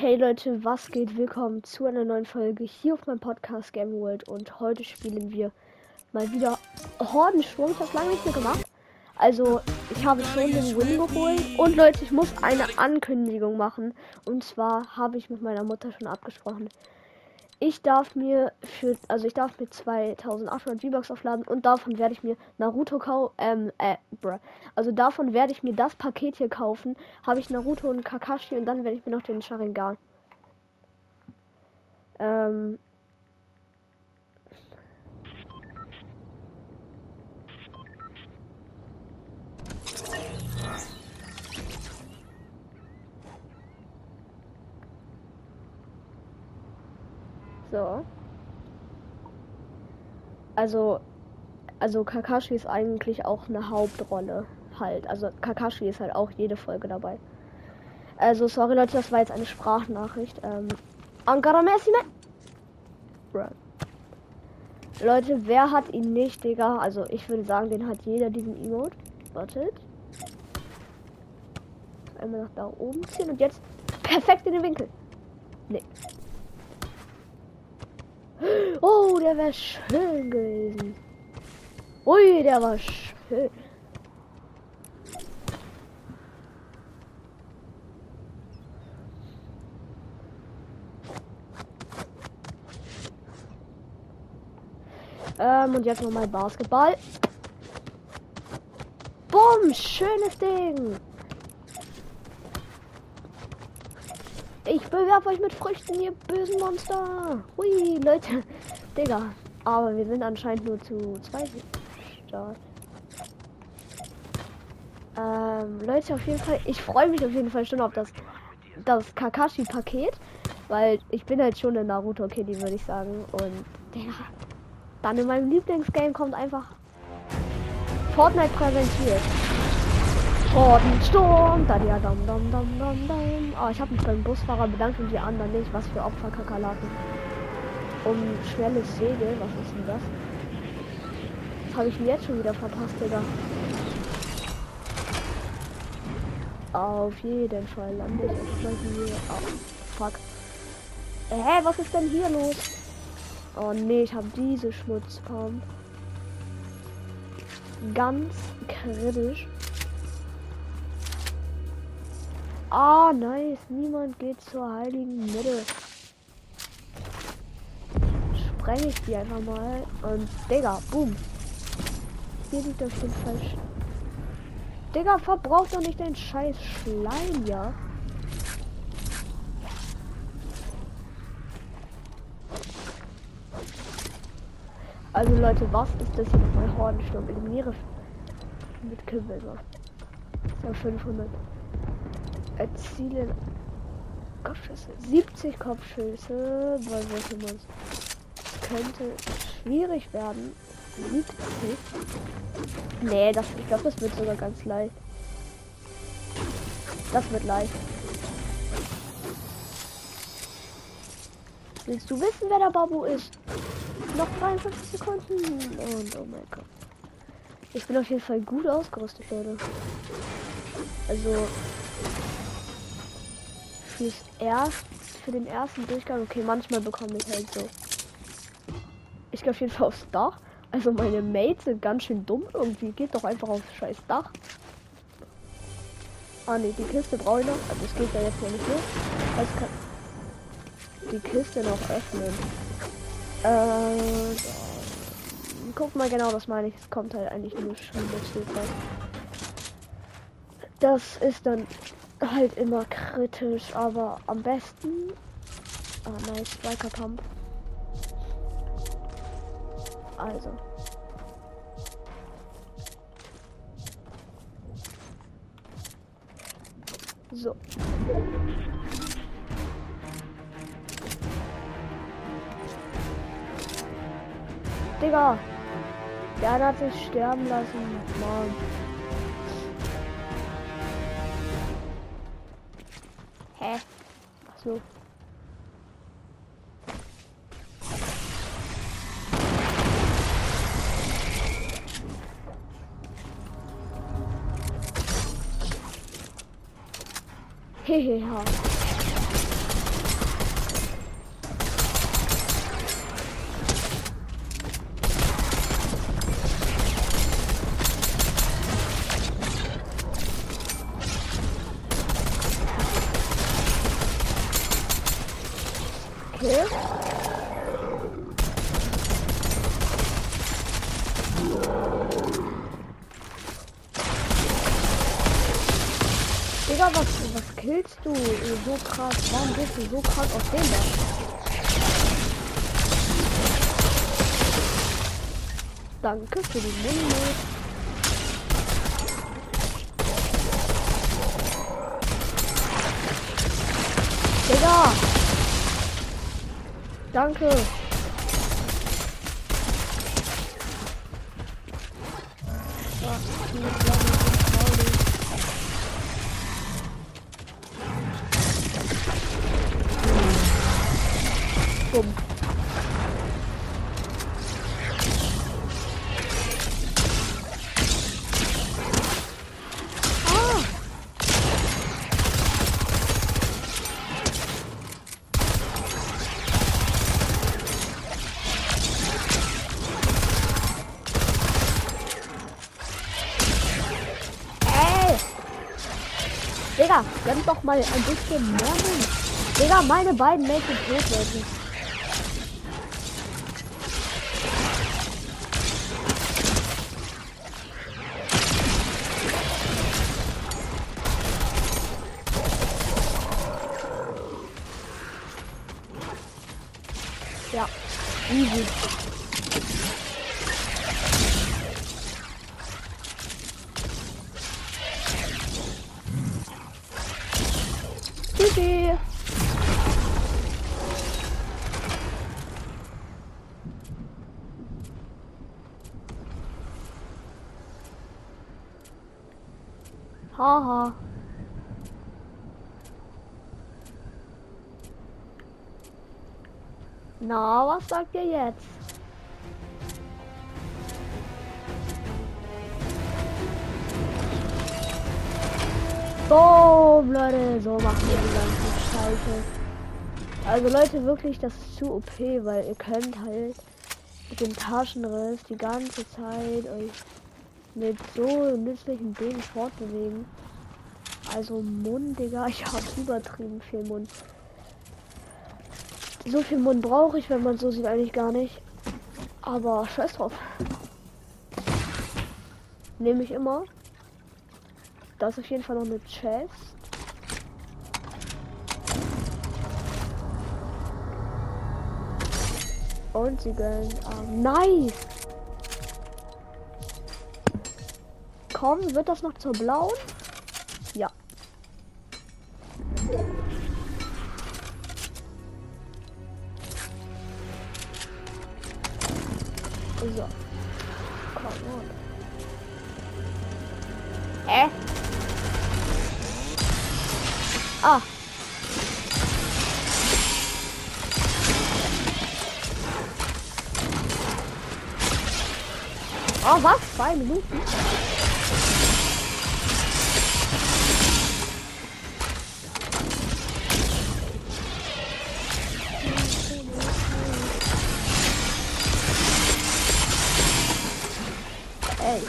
Hey Leute, was geht? Willkommen zu einer neuen Folge hier auf meinem Podcast Game World und heute spielen wir mal wieder Hordensturm. Ich habe lange nicht mehr gemacht. Also, ich habe schon den Win geholt und Leute, ich muss eine Ankündigung machen und zwar habe ich mit meiner Mutter schon abgesprochen. Ich darf mir für, also ich darf mir 2800 V-Bucks aufladen und davon werde ich mir Naruto kaufen, ähm, äh. Also davon werde ich mir das Paket hier kaufen. Habe ich Naruto und Kakashi und dann werde ich mir noch den Sharingan. Ähm. So. Also, also Kakashi ist eigentlich auch eine Hauptrolle halt. Also Kakashi ist halt auch jede Folge dabei. Also sorry Leute, das war jetzt eine Sprachnachricht. Ähm, Messime. Leute, wer hat ihn nicht, Digga? Also ich würde sagen, den hat jeder diesen Emote. Wartet. Einmal nach da oben ziehen und jetzt perfekt in den Winkel. Nee. Oh, der wäre schön gewesen. Ui, der war schön. Ähm, und jetzt nochmal Basketball. Bumm, schönes Ding. Ich bewerfe euch mit Früchten, ihr bösen Monster. Hui, Leute. Digga. Aber wir sind anscheinend nur zu zwei Start. Ähm, Leute, auf jeden Fall. Ich freue mich auf jeden Fall schon auf das, das Kakashi-Paket. Weil ich bin halt schon eine Naruto-Kitty, würde ich sagen. Und Digga. Dann in meinem Lieblingsgame kommt einfach Fortnite präsentiert. Hordensturm, da ja dam dam dam dam dam. Oh, ich habe mich beim Busfahrer bedankt und die anderen nicht. Was für Opfer Kakerlaken. Um schnelles Segel, was ist denn das? Das habe ich mir jetzt schon wieder verpasst, Digga. Auf jeden Fall lande ich erstmal hier. Oh, fuck. Hä, was ist denn hier los? Oh nee, ich habe diese Schmutzpump. Ganz kritisch. Ah, nice. Niemand geht zur heiligen Mitte. Spreng ich die einfach mal. Und Digga, boom. Hier liegt das Ding falsch. Digga, verbraucht doch nicht den scheiß Schleim, ja? Also Leute, was ist das jetzt bei Hordensturm? Eliminiere mit Kibbelser. Ja 500 erzielen Kopfschüsse. 70 Kopfschüsse. Bei welchem man könnte schwierig werden. 70. Nee, das, ich glaube, das wird sogar ganz leicht. Das wird leicht. Willst du wissen, wer der Babu ist? Noch 53 Sekunden. Und oh mein Gott. Ich bin auf jeden Fall gut ausgerüstet, Leute. Also fürs erst für den ersten Durchgang. Okay, manchmal bekomme ich halt so. Ich gehe auf jeden Fall aufs Dach. Also meine Mates sind ganz schön dumm. Irgendwie geht doch einfach aufs scheiß Dach. Ah ne, die Kiste brauche ich noch. Also es geht ja jetzt ja nicht mehr. Also kann die Kiste noch öffnen. Äh, guck mal genau, das meine ich. Es kommt halt eigentlich nur schon. Das ist dann halt immer kritisch, aber am besten. Ah, nice, Spiker Pump. Also. So. Digga. Der hat sich sterben lassen. Mann. Hä? Ach so. 嘿嘿，好。Yeah. Killst du so krass? Warum bist du so krass auf den da? Danke für die Mundmilch. Digga! Danke! Doch mal ein bisschen mehr Mund. Digga, meine beiden Mädchen tot, Leute. Ja, easy. Na, was sagt ihr jetzt? Boom, Leute, so machen wir die ganze Scheiße. Also Leute, wirklich, das ist zu OP, weil ihr könnt halt mit dem Taschenriss die ganze Zeit euch mit so nützlichen Dingen fortbewegen. Also Mund, Digga, ich hab übertrieben viel Mund. So viel Mund brauche ich, wenn man so sieht, eigentlich gar nicht. Aber scheiß drauf. Nehme ich immer. Da ist auf jeden Fall noch eine Chest. Und sie gönnt. Ah, nice! Komm, wird das noch zur blauen? Oh, was? Zwei Minuten? Ey.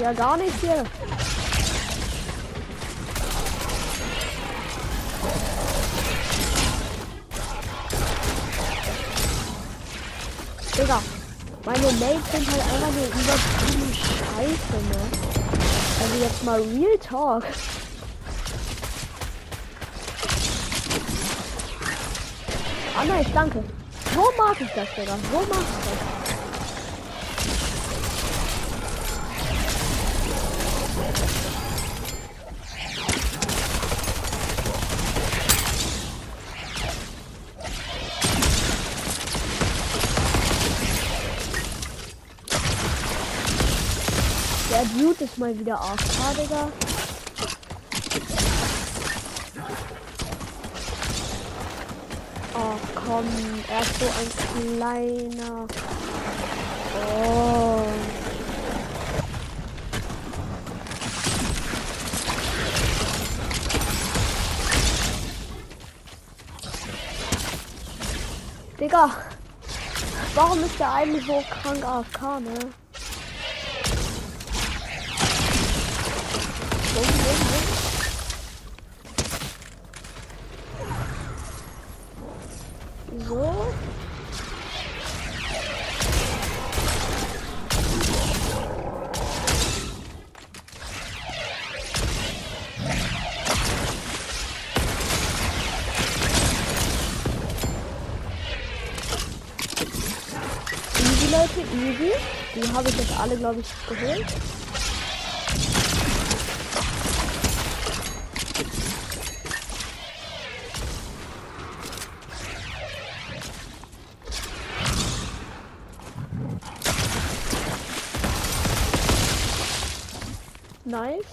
Ja, gar nicht hier. Digga, meine Mates sind halt einfach nur übertrieben scheiße, ne? Also jetzt mal Real Talk. Ah nice, danke. So mag ich das, Digga. So mag ich das. Der Dude ist mal wieder AFK, Digga. Oh, komm. Er ist so ein kleiner. Oh. Digga. Warum ist der eine so krank AFK, ne? Easy. Die habe ich jetzt alle, glaube ich, geholt. Nice.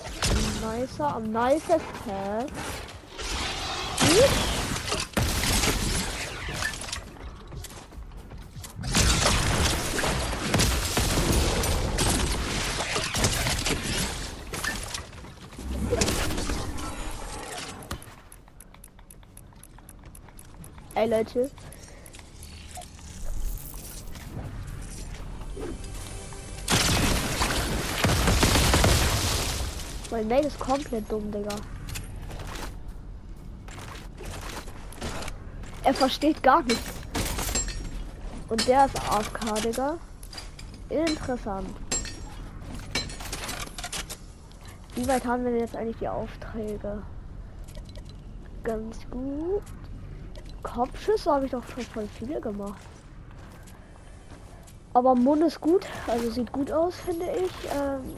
Nicer. Am nicest Ey Leute. Mein Mate ist komplett dumm, Digga. Er versteht gar nichts. Und der ist AFK, Digga. Interessant. Wie weit haben wir denn jetzt eigentlich die Aufträge? Ganz gut. Kopfschüsse habe ich doch schon voll viele gemacht. Aber Mund ist gut, also sieht gut aus, finde ich. Ähm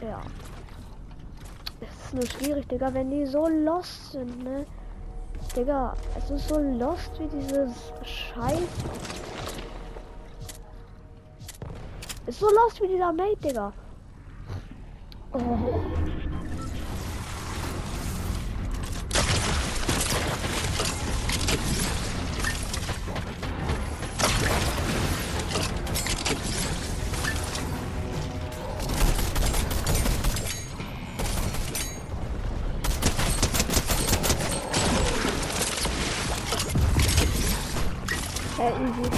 ja. Es ist nur schwierig, Digga, wenn die so lost sind, ne? Digga, es ist so lost wie dieses Scheiß. Ist so lost wie dieser Mate, Digga. Oh. Äh, easy.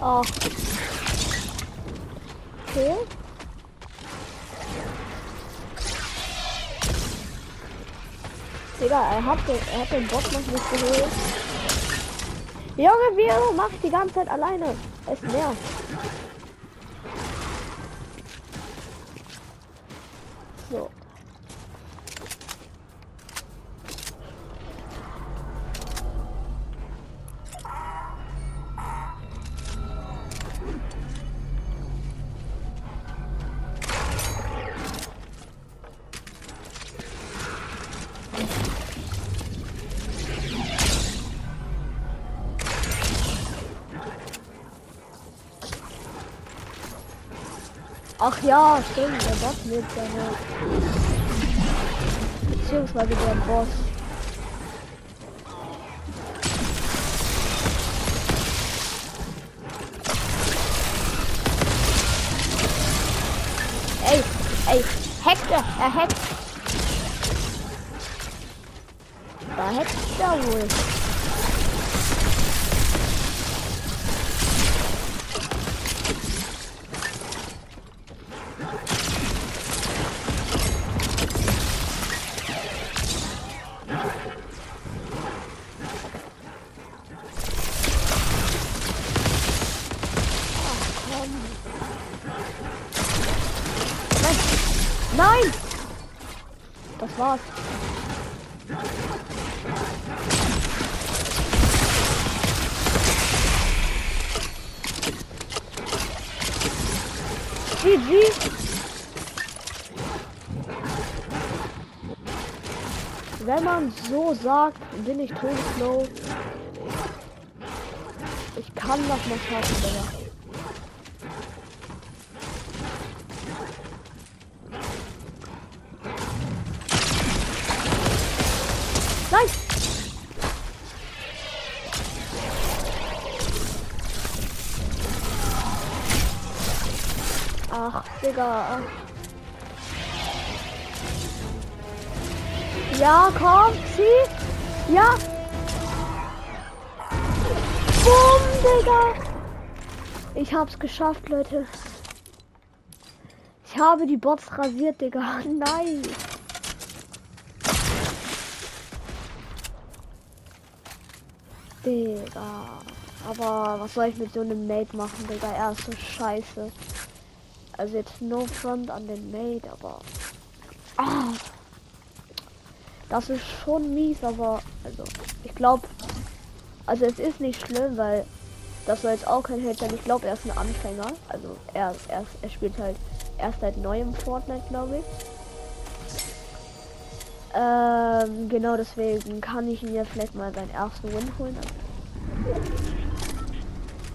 Oh. Okay. Digga, er hat den, er hat den Bock noch nicht geholt. Junge, wie mache ich die ganze Zeit alleine? Es nervt. Ach ja, stimmt, der Boss mit seine. Beziehungsweise der Boss. Ey, ey, hackt er, er hackt. Da hackt er wohl. Sagt, bin ich todeslow. Ich kann das mal schaffen, Digga. Nein! Ach, Digga. Ja, komm, zieh. Ja. Boom, Digga. Ich hab's geschafft, Leute. Ich habe die Bots rasiert, Digga. Nein. Digga. Aber was soll ich mit so einem Mate machen, Digga? Er ist so scheiße. Also jetzt no front an den Mate, aber. Ah, Das ist schon mies, aber also ich glaube, also es ist nicht schlimm, weil das soll jetzt auch kein Held. Ich glaube, er ist ein Anfänger. Also er, er, er spielt halt erst seit neuem Fortnite, glaube ich. Ähm, genau deswegen kann ich ihn ja vielleicht mal seinen ersten Win holen.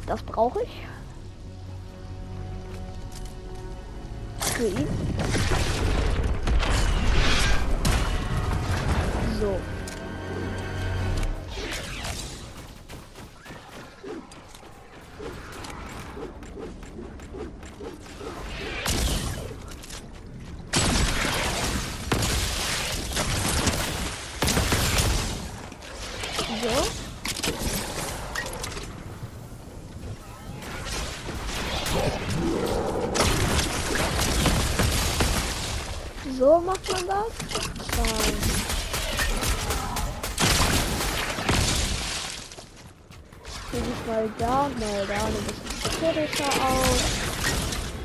Das brauche ich. Für ihn. So. So mal da, ein bisschen kritischer aus.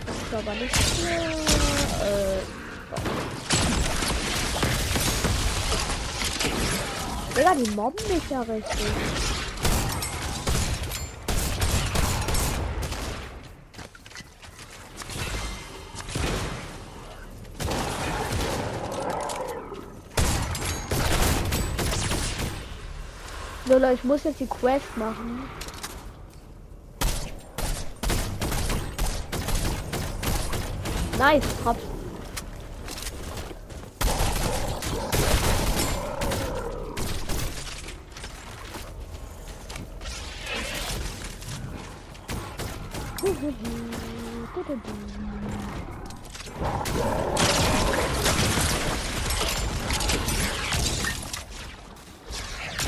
Das ist aber nicht hier. Äh. Digga, die mobben mich ja richtig. Leute, ich muss jetzt die Quest machen. Nice, hab's.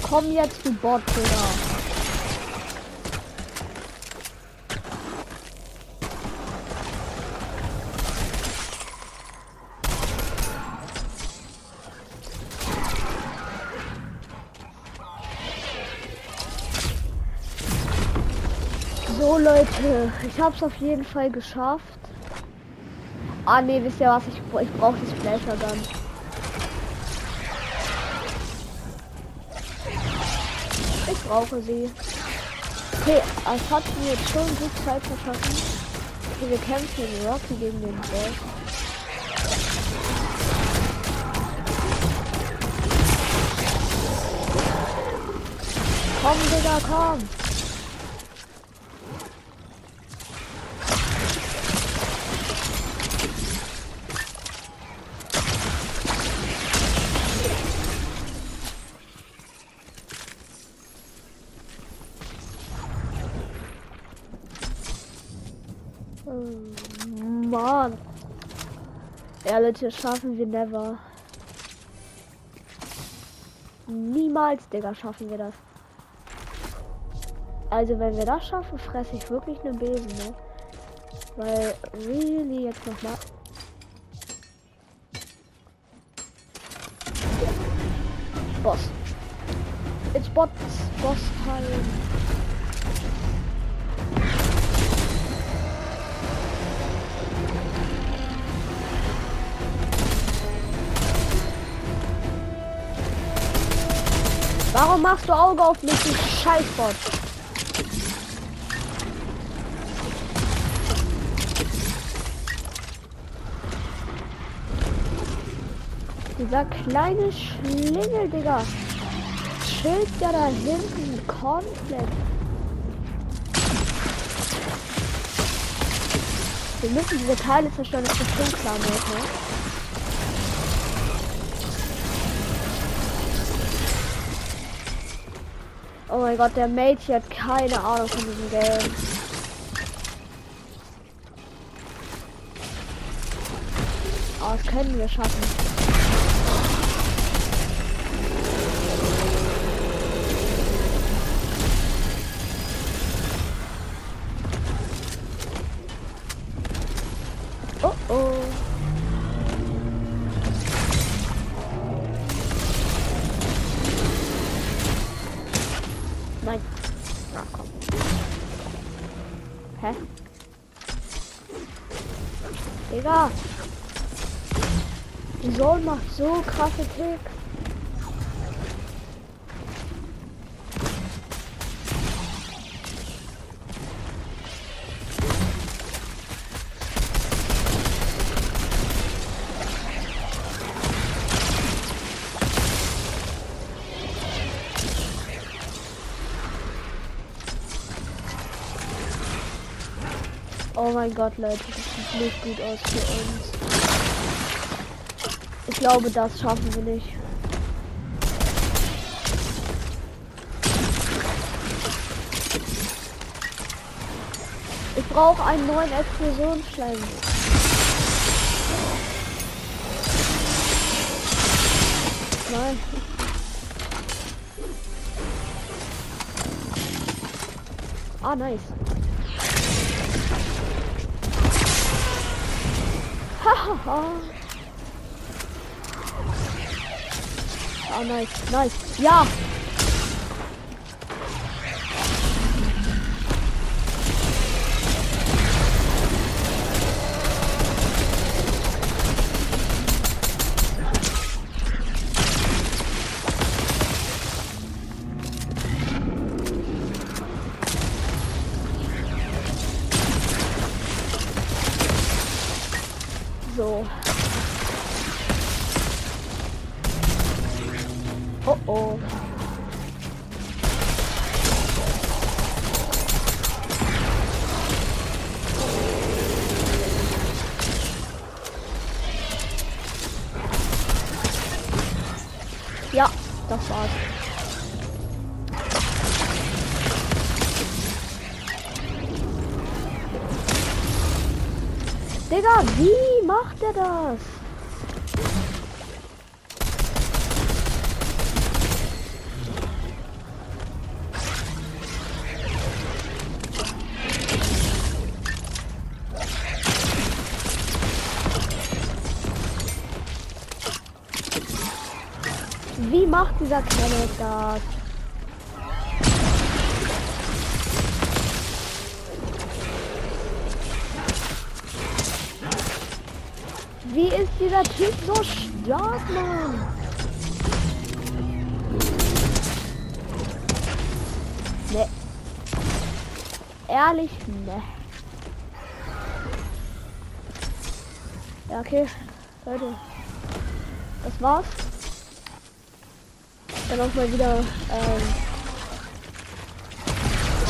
Komm jetzt, du Bot, Digga. Leute, ich hab's auf jeden Fall geschafft. Ah ne, wisst ihr was? Ich, ich brauche das Flasher dann. Ich brauche sie. Okay, es hat mir jetzt schon gut Zeit verschaffen. Okay, wir kämpfen in Rocky gegen den Boss. Komm, Digga, komm! Mann. Ehrlich, das schaffen wir never. Niemals, Digga, schaffen wir das. Also wenn wir das schaffen, fresse ich wirklich einen Besen, ne? Weil, really, jetzt nochmal. Boss. It's Bots, Boss Time. Machst du Auge auf mich, du Scheißbot? Dieser kleine Schlingel, Digga. Chillt ja da hinten komplett. Wir müssen diese Teile zerstören, das ist schon klar, Leute. Oh mein Gott, der Mate hat keine Ahnung von diesem Game. Oh, das können wir schaffen. week? Oh my god, Leute, das sieht nicht gut aus für uns. Ich glaube, das schaffen wir nicht. Ich brauche einen neuen Explosionsschleim. Nein. Ah, nice. Hahaha. Ah, nice, nice. Ja. Das war's. Digga, wie macht er das? Das? Wie ist dieser Typ so stark, Mann? Ne. Ehrlich, ne. Ja, okay. Leute. Das war's. Dann auch mal wieder ähm,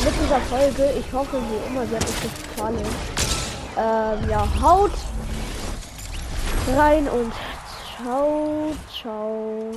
mit dieser Folge. Ich hoffe, wie immer, sie hat euch gefallen. Ähm, ja, haut rein und ciao, ciao.